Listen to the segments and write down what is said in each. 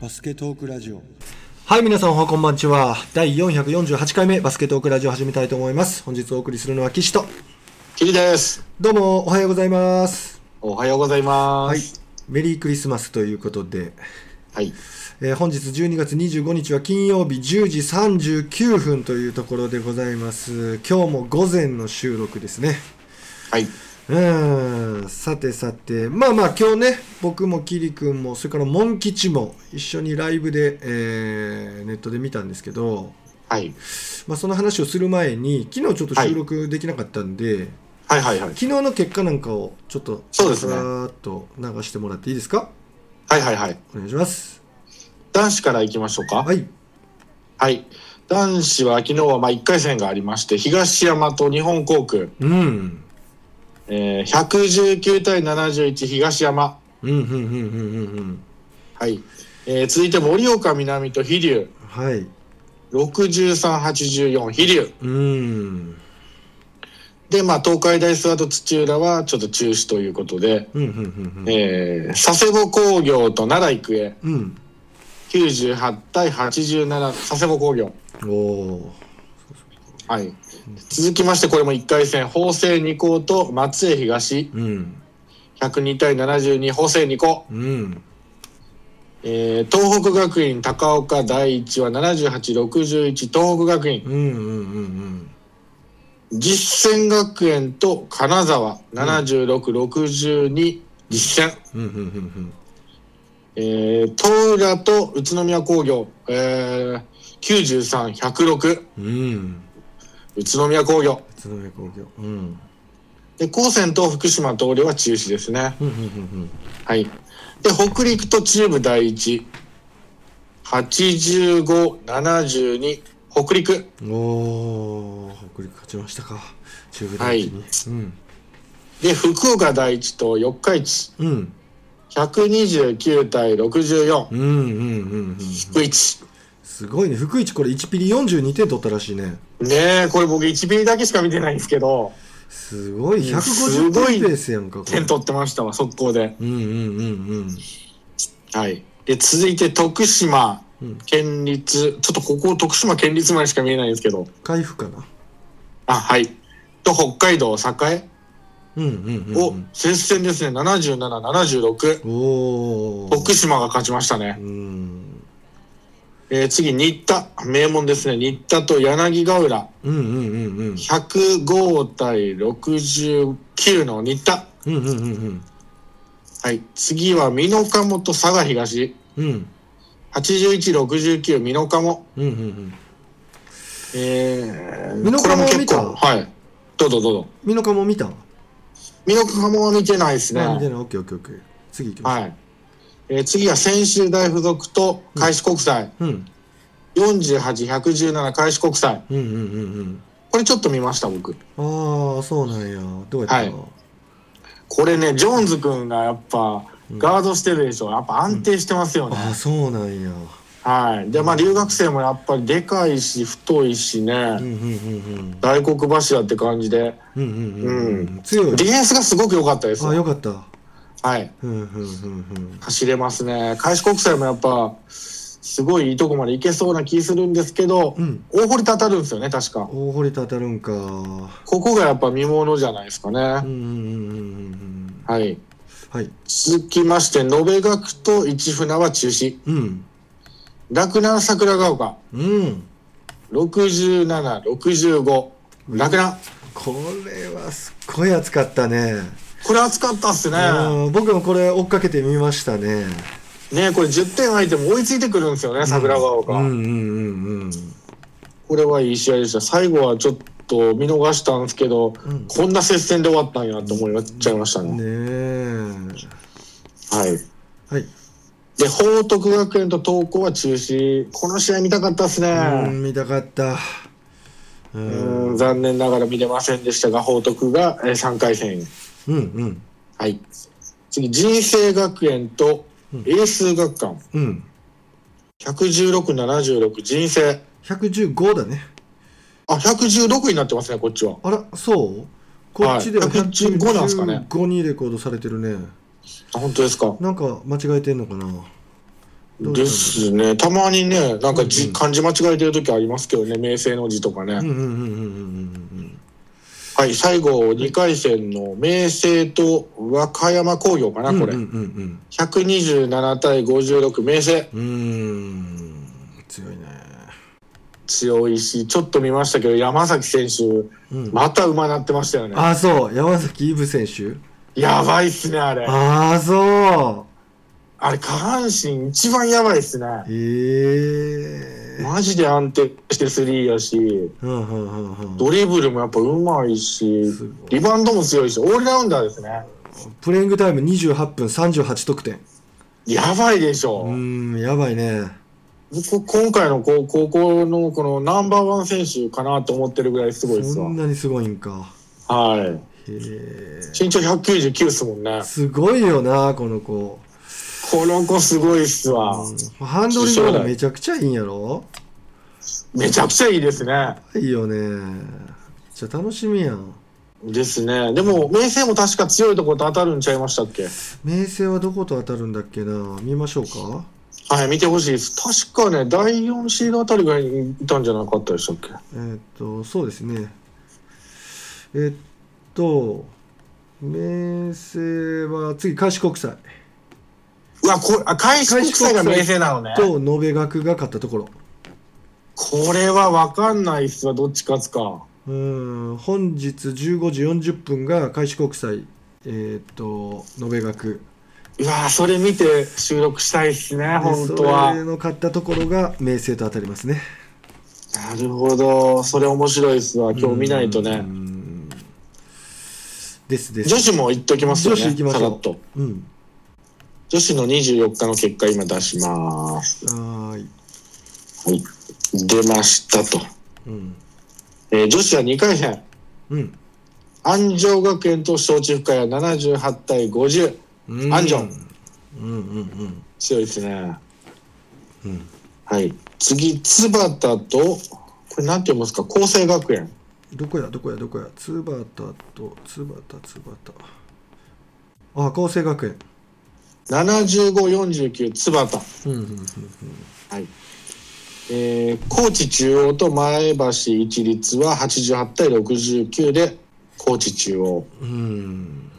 バスケトークラジオはい、皆さんおはこんばんちは。第448回目バスケットークラジオを始めたいと思います。本日お送りするのは岸と。キリです。どうも、おはようございます。おはようございまはいす。。メリークリスマスということで、はい。えー本日12月25日は金曜日10時39分というところでございます。今日も午前の収録ですね。はい。うーん、さてさて、まあまあ今日ね、僕もキリ君も、それからモン吉も一緒にライブで、えーネットで見たんですけど、はい。まあ、その話をする前に昨日ちょっと収録できなかったんで、はいはいはい。昨日の結果なんかをちょっとそうですねさーっと流してもらっていいですか？はいはいはい。お願いします男子から行きましょうか。はいはい。男子は昨日はまあ1回戦がありまして、東山と日本航空、うんえー、119対71東山。うんうんうんうんうんうん。はい。えー、続いて盛岡南と飛龍、はい。6384飛龍。うん。で、まあ東海大諏訪と土浦はちょっと中止ということで、うんうんうんうん。えー、佐世保工業と奈良育英、うん。98対87佐世保工業。おおはい。続きまして、これも1回戦、法政二高と松江東、うん。102対72、法政二高。うん。えー東北学院高岡第一は78、61、東北学院。うんうんうん実践学園と金沢、76、62、実践。うんうんうんうん。えー東浦と宇都宮工業、えー、93、106、うんうん宇都宮工業。宇都宮工業うんで、高専と福島東陵は中止ですね。うんうんうんはい。で、北陸と中部第一。85、72、北陸。うんおお北陸勝ちましたか中部第一にうんで、福岡第一と四日市。うん129対64。うんうんうんうん福一。すごいね。福一これ1ピリ42点取ったらしいね。ねえ、これ僕1ビリだけしか見てないんですけど、すごい。す150ごい点ペースやんか点取ってましたわ、速攻で。うんうんうんうん。はい。で、続いて徳島うん。県立、ちょっとここ徳島県立までしか見えないんですけど、回復かな。あ、はい。と北海道栄？うんうんうんを接戦ですね、77、76。うんおお徳島が勝ちましたね。うんえー次、新田。名門ですね。新田と柳ヶ浦。うんうんうんうん105対69の新田。うんうんうんうんはい。次は、美濃加茂と佐賀東。うん81、69、美濃加茂。うんうんうんえー、美濃加茂見た？構、はい。どうぞどうぞ。美濃加も見た？美濃加茂は見てないですね。あ見てないオッケーオッケーオッケー次行きましょはい。えー次は専修大附属と開志国際。ううん48、117開志国際。うんうんうんうん。これちょっと見ました、僕。ああそうなんや。どうやったはい。これね、ジョーンズ君がやっぱ、ガードしてるでしょ。やっぱ安定してますよね。ああそうなんや。はい。で、まあ、留学生もやっぱりでかいし、太いしね、うんうんうん大黒柱って感じで、うんうんうん。うん。ううんん強いディフェンスがすごく良かったです。あよかったはい。走れますね。開志国際もやっぱ、すごいいいとこまで行けそうな気するんですけど、うん大堀たたるんですよね、確か。大堀たたるんかここがやっぱ見ものじゃないですかね。うんうんうんうんうんはい。はい続きまして、延学と市船は中止。うん洛南桜ヶ丘、うん67、65。洛南。これはすっごい熱かったねこれ熱かったっすね。うん僕もこれ追っかけてみましたねねこれ10点相手も追いついてくるんですよね、桜ヶ丘。うんうんうんうんこれはいい試合でした。最後はちょっと見逃したんですけど、うんこんな接戦で終わったんやと思っちゃいましたね。ねえはい。はいで、報徳学園と東光は中止。この試合見たかったですうね。ん見たかったううんん、残念ながら見れませんでしたが、報徳がえー3回戦。うんうんはい。次、人生学園とうん英数学館。うん116、76、人生。115だねあ、116になってますね、こっちは。あらそう？こっちでははい115なんすかね115にレコードされてるねあ、本当ですか。なんか間違えてんのかなですね。たまにね、なんかじ、うんうん漢字間違えてる時ありますけどね、名声の字とかね。うんうんうんうんうんうんはい、最後、2回戦の明星と和歌山工業かな、これ。うんうんうん127対56、明星。うんうん強いね強いし、ちょっと見ましたけど、山崎選手、うんまた馬なってましたよね。あそう山崎イブ選手やばいっすね、あれ。ああそあれ、下半身一番やばいっすね。うへえマジで安定してスリーやし、ドリブルもやっぱうまいしリバウンドも強いし、オールラウンダーですね。プレイングタイム28分38得点やばいでしょ。うーんやばいね僕、今回の高高校のこのナンバーワン選手かなと思ってるぐらいすごいですわそん。なにすごいんかはい。身長199っすもんね。すごいよなこの子この子すごいっすわ。うん。ハンドリングもめちゃくちゃいいんやろ？めちゃくちゃいいですね。いいよね。めっちゃ楽しみやん。ですね。でも、明星も確か強いところと当たるんちゃいましたっけ？明星はどこと当たるんだっけな？見ましょうか。はい、見てほしいです。確かね、第4シードあたりぐらいたんじゃなかったでしたっけ？えーっとそうですね。えっと明星は次開志国際うわ、こあ、開志国際が明星なのね。と延べ学が勝ったところこれは分かんないっすわ、どっち勝つか。うん本日15時40分が開志国際えーっと延べ学うわそれ見て収録したいっすね、で本当そは。れの勝ったところが明星と当たりますねなるほど。それ面白いっすわ。今日見ないとうね。んですです女子も言っときますよね。女子行きましょうさらっと。うん女子の24日の結果今出します。はーいはい。出ましたと。うんえー女子は2回戦。うん安城学園と承知深谷78対50。うん安城うんうんうん強いですね。うんはい。次、津端と、これなんて読むんですか？厚生学園。どこや？どこや？どこや？津端と津端津端あ厚生学園75-49津端。うんうんうんはい。えー、高知中央と前橋一律は88対69で高知中央。うん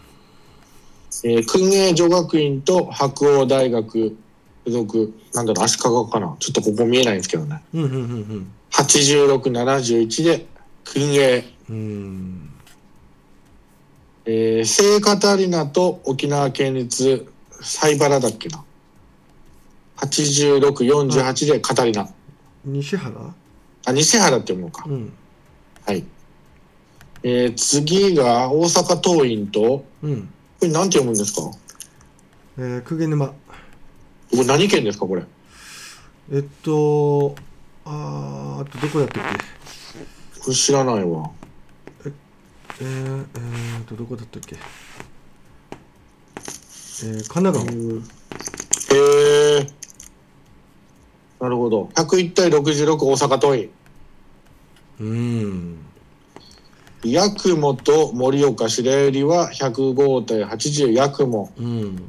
えー、訓英女学院と白鴎大学附属、なんだろう、足利かな。ちょっとここ見えないんですけどね。うんうんうん86-71で訓英。うんうんえー、聖カタリナと沖縄県立西原だっけな。86-48でカタリナ。西原？あ、西原って読むのか。うんはい。えー、次が大阪桐蔭と、こうんれなんて読むんですか？こえー、久毛沼れ何県ですかこれ？えっとあーあとどこやったっこれ知らないわ。けえー、えー、とどこだったっけ？えー、神奈川へえ。なるほど。101対66大阪桐蔭。うん八雲と盛岡白百合は105対80八雲。うん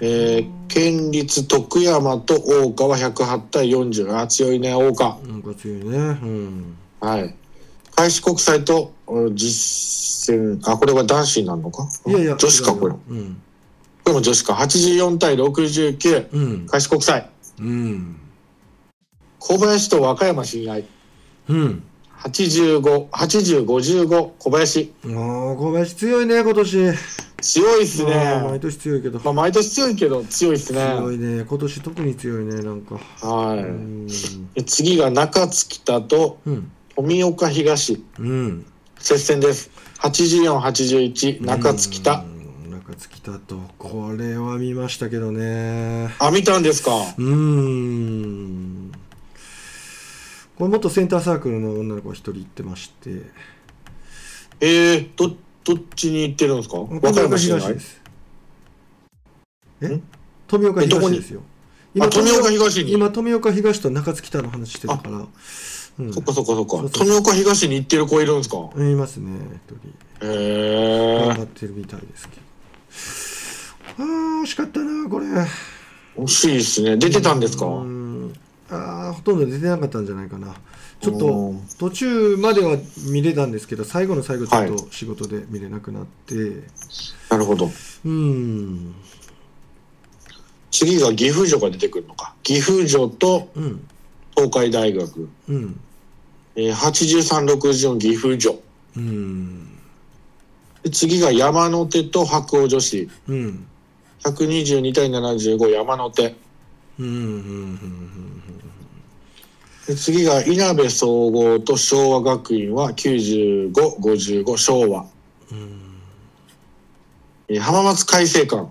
えー、県立徳山と大岡は108対40。あ、強いね、大岡。なんか強いねうんはい。開志国際とうん実践、あ、これは男子になるのか？いやいや女子か、これ。ようんこれも女子か。84対69。うん開志国際。うん小林と和歌山信頼。うん85、80、55、小林。ああ小林強いね今年強いっすあー毎ね。年強いけどまあ、毎年強いけど、強いっす強いね。ね今年特に強いねなんかはうんい。で次が中津北とうん富岡東。うん接戦です。84、81、中津北。うん。中津北。とこれは見ましたけどね。あ、見たんですか？うーん。これ元センターサークルの女の子が一人行ってまして。えー、ど、どっちに行ってるんですか？和歌山信頼東です。え？ん？富岡東ですよ。あ、富岡東に。今富岡東と中津北の話してたからうん。そっかそっかそっか。富岡東に行ってる子いるんですか？いますね一人。へえ頑張ってるみたいですけど。あー惜しかったなこれ。惜しいですね。出てたんですか？うん。あーほとんど出てなかったんじゃないかな。ちょっうとん途中までは見れたんですけど最後の最後ちょっはと仕事で見れなくなって、なるほど。うん。次が岐阜城が出てくるのか。岐阜城とうん東海大学。うん。えー、83、64岐阜城。うん。で次が山手と白鴎女子。うん。122対75山手。うん。うん。うん。で次が稲部総合と昭和学院は95、55昭和。えー浜松開誠館。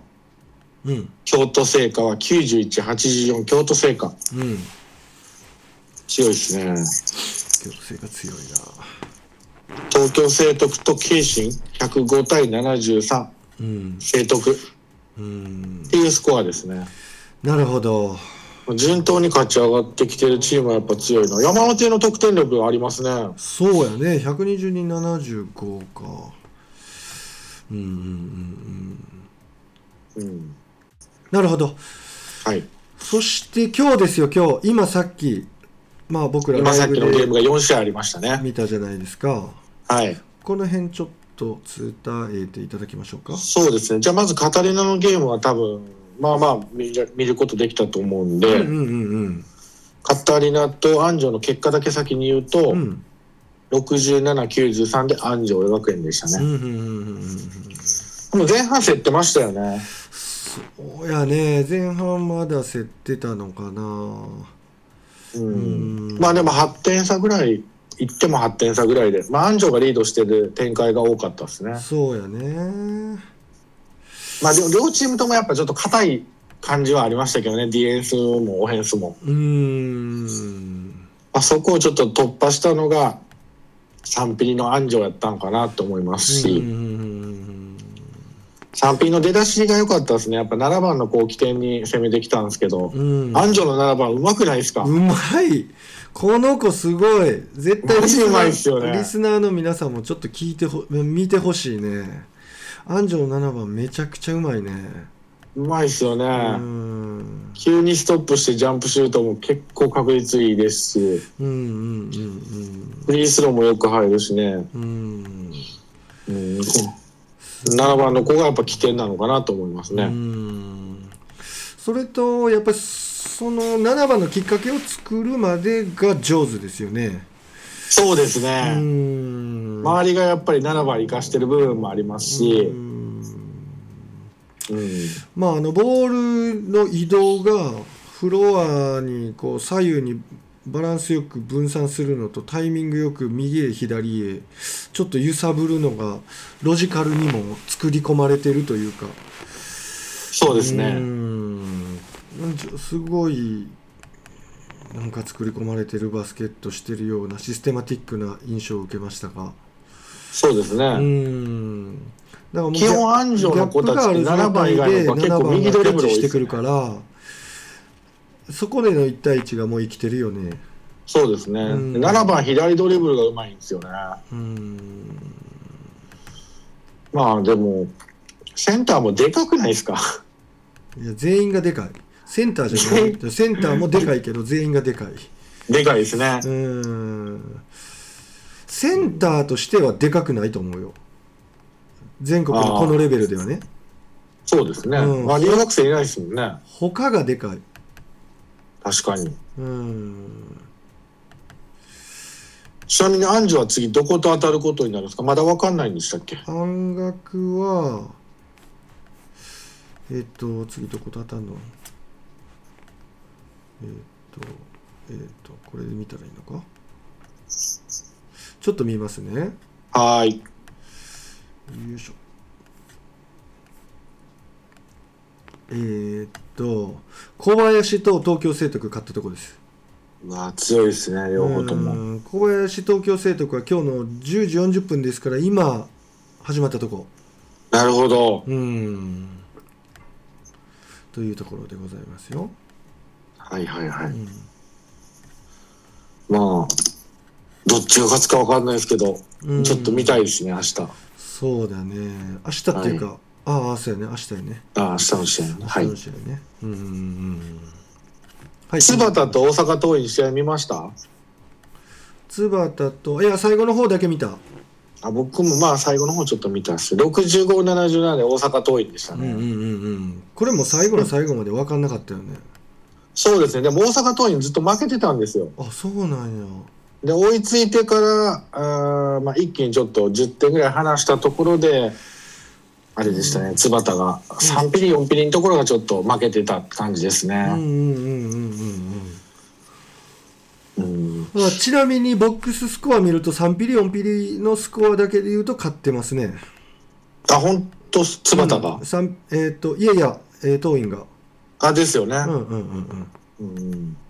うん。うん。京都精華は91、84京都精華。うん強いですね。強制が強い東京聖徳と慶心105対73なうん聖徳っうんていうスコアですね。なるほど順当に勝ち上がってきてるチームはやっぱ強いな。山手の得点力がありますね。そうやね120に75かうんうんうんうんうん。なるほどはい。そして今日ですよ今日今さっきまあ僕ら今さっきのゲームでが4試合ありましたね。見たじゃないですかはい。この辺ちょっと伝えていただきましょうかそうですね。じゃあまずカタリナのゲームは多分、まあまあ見る見ることできたと思うんで、うんうんうんカタリナと安城の結果だけ先に言うと、うんうん67、93で安城学園でしたね。うんうんうんうんうんでも前半競ってましたよね。そうやね前半まだ競ってたのかなうん。うん。まあでも8点差ぐらい、いっても8点差ぐらいで、まあ安城がリードしてる展開が多かったですね。そうやね。まあでも両チームともやっぱちょっと硬い感じはありましたけどね、ディフェンスもオフェンスも。うーん。まあ、そこをちょっと突破したのが、3ピリの安城やったんかなと思いますし、うん3ピリの出だしが良かったですね。やっぱ7番のこう起点に攻めてきたんですけど、うん。うん安城の7番うまくないですか、うまい。この子すごい。絶対マジうまいっすよねリスナーの皆さんもちょっと聞いてほ見てほしいね。安城7番めちゃくちゃうまいね。うまいっすよね。うん。急にストップしてジャンプシュートも結構確率いいですし、うんうんうんフリースローもよく入るしね。うんうん。うん、7番の子がやっぱ起点なのかなと思いますうね。ん。それとやっぱりその7番のきっかけを作るまでが上手ですよね。そうですうね。ん。周りがやっぱり7番生かしてる部分もありますし、うん。うん、まああのボールの移動がフロアにこう左右にバランスよく分散するのとタイミングよく右へ左へちょっと揺さぶるのがロジカルにも作り込まれてるというか。うそうですね。ん。なんすごいなんか作り込まれてるバスケットしてるようなシステマティックな印象を受けましたが。そうですうね。ん。だからもう基本安城の子たちって7番以外の子は結構右ドリブルしてくるからそこでの1対1がもう生きてるよね。そうですね。うん。7番左ドリブルがうまいんですよね。うん。まあでも、センターもでかくないですか？いや全員がでかい。センターじゃない。センターもでかいけど全員がでかい。でかいですね。うん。センターとしてはでかくないと思うよ。全国のこのレベルではね。そうですね。うん。まあ留学生いないですもんね。他がでかい確かに。うん。ちなみに安城は次どこと当たることになるんですか？まだわかんないんでしたっけ？半額はえっ、と次どこと当たんの？えっ、とえっ、とこれで見たらいいのか？ちょっと見ますね。はーい。よいしょ。えーっと小林と東京聖徳勝ったとこですまあ強いですね、両方とも。うん小林東京聖徳は今日の10時40分ですから今始まったとこなるほど。うんというところでございますよ、はいはいはい。うんまあ、どっちが勝つかわかんないですけど、うんちょっと見たいですね、明日。そうだね明日っていうか、ああそうやね。明日やね。あ明日の試合ね。はい。明日の。試合ね。うんうんうんうん。はい。津畑と大阪桐蔭の試合見ました？津畑といや最後の方だけ見た。あ僕もまあ最後の方ちょっと見たんです65、77で大阪桐蔭でしたね。うんうんうんうん。これも最後の最後まで分かんなかったよね。そうですね。でも大阪桐蔭ずっと負けてたんですよ。あそうなんや。で追いついてからあー、まあ、一気にちょっと10点ぐらい離したところであれでしたね。津畑が3ピリ4ピリのところがちょっと負けてた感じですね。うんうんうんうんうん。あちなみにボックススコア見ると3ピリ4ピリのスコアだけで言うと勝ってますね。あ本当？津畑が、うん。三えっ、といやいや、えー、桐蔭が。あですよね。うんうんうんうん。うん。まあ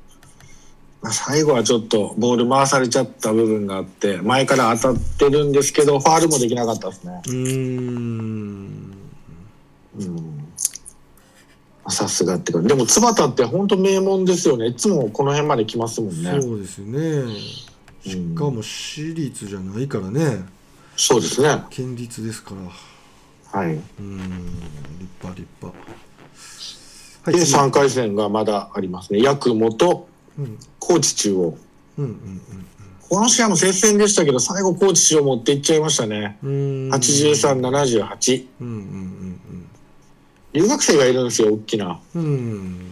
最後はちょっとボール回されちゃった部分があって前から当たってるんですけどファールもできなかったですね。うーん。うん。さすがってかでも津畑って本当名門ですよね。いつもこの辺まで来ますもんね。そうですね。しかも私立じゃないからね。そうですね。県立ですから。はい。うん。立派立派。はで次。3回戦がまだありますね。八雲とうん高知中央。うんうんこの試合も接戦でしたけど最後高知中央持っていっちゃいましたね。うん。うーん8378うんうん留学生がいるんですよ大きな。うん。うん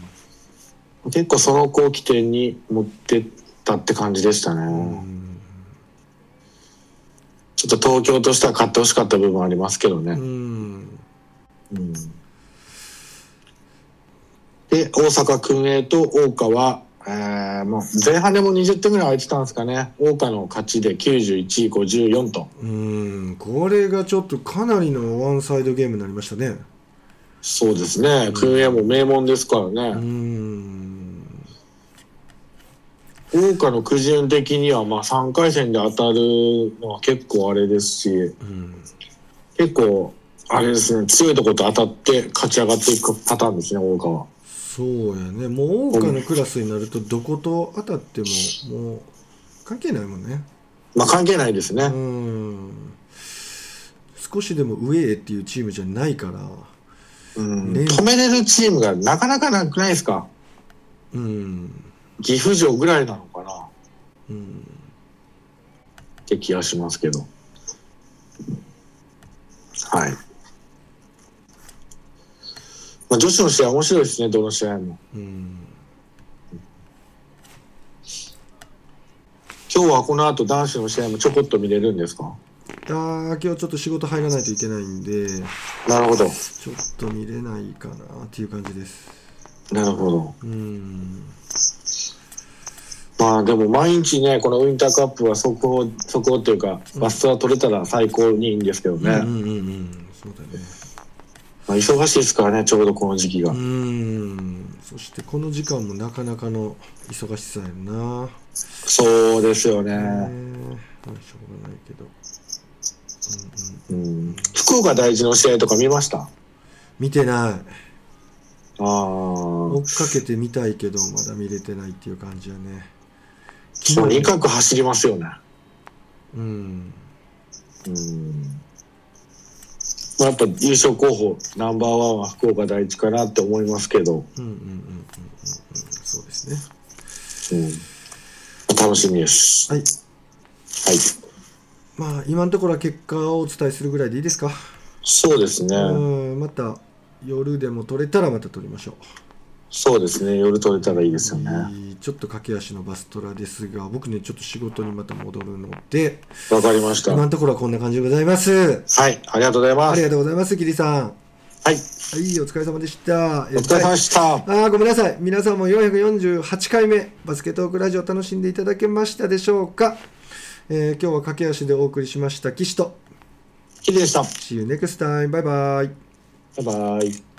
結構その子を起点に持ってったって感じでしたね、うん。ちょっと東京としては勝ってほしかった部分ありますけどね、うん。うん。で大阪薫英と大川、えーもう前半でも20点ぐらい空いてたんですかね。大川の勝ちで91、54と。うんこれがちょっとかなりのワンサイドゲームになりましたね。そうですね。薫英も名門ですからうね、ん。大川のくじ運的にはまあ3回戦で当たるのは結構あれですしうん。結構あれですね。強いところと当たって勝ち上がっていくパターンですね大川。そうやね。もう桜花のクラスになるとどこと当たってももう関係ないもんね。まあ関係ないですね。うん。少しでも上へっていうチームじゃないから。うん。ね。止めれるチームがなかなかなくないですか？うん。岐阜城ぐらいなのかな？っうん。て気がしますけど。はい。まあ、女子の試合面白いですね、どの試合も。うん今日はこの後男子の試合もちょこっと見れるんですか？あー今日ちょっと仕事入らないといけないんでなるほど。ちょっと見れないかなっていう感じですなるほど。うんまあでも毎日ね、このウインターカップは速報、速報っていうか、バスは取れたら最高にいいんですけどね。うんうんうんうんそうだねまあ、忙しいですからね、ちょうどこの時期が。うん。そしてこの時間もなかなかの忙しさやんな。そうですよね。ねまあしょうがないけど、うんうん、うん、福岡第一の試合とか見ました？見てない。ああ追っかけてみたいけどまだ見れてないっていう感じやね。とにかく走りますよね。うん。うんまあ、やっぱ優勝候補ナンバーワンは福岡第一かなって思いますけど、うんうんうんうんうんうん。そうですね。うん、楽しみです。はい。はい、まあ今のところは結果をお伝えするぐらいでいいですか？そうですね。うん。また夜でも取れたらまた取りましょうそうですね。夜取れたらいいですよね。ちょっと駆け足のバストラですが僕ねちょっと仕事にまた戻るのでわかりました。は今のところはこんな感じでございますい、ありがとうございます。ありがとうございますキリさんはい、はいお疲れ様でしたお疲れ様でした。あーごめんなさい皆さんも448回目バスケットークラジオ楽しんでいただけましたでしょうか、えー今日は駆け足でお送りしました岸とキリでした。See you next time バイバイバイバイ。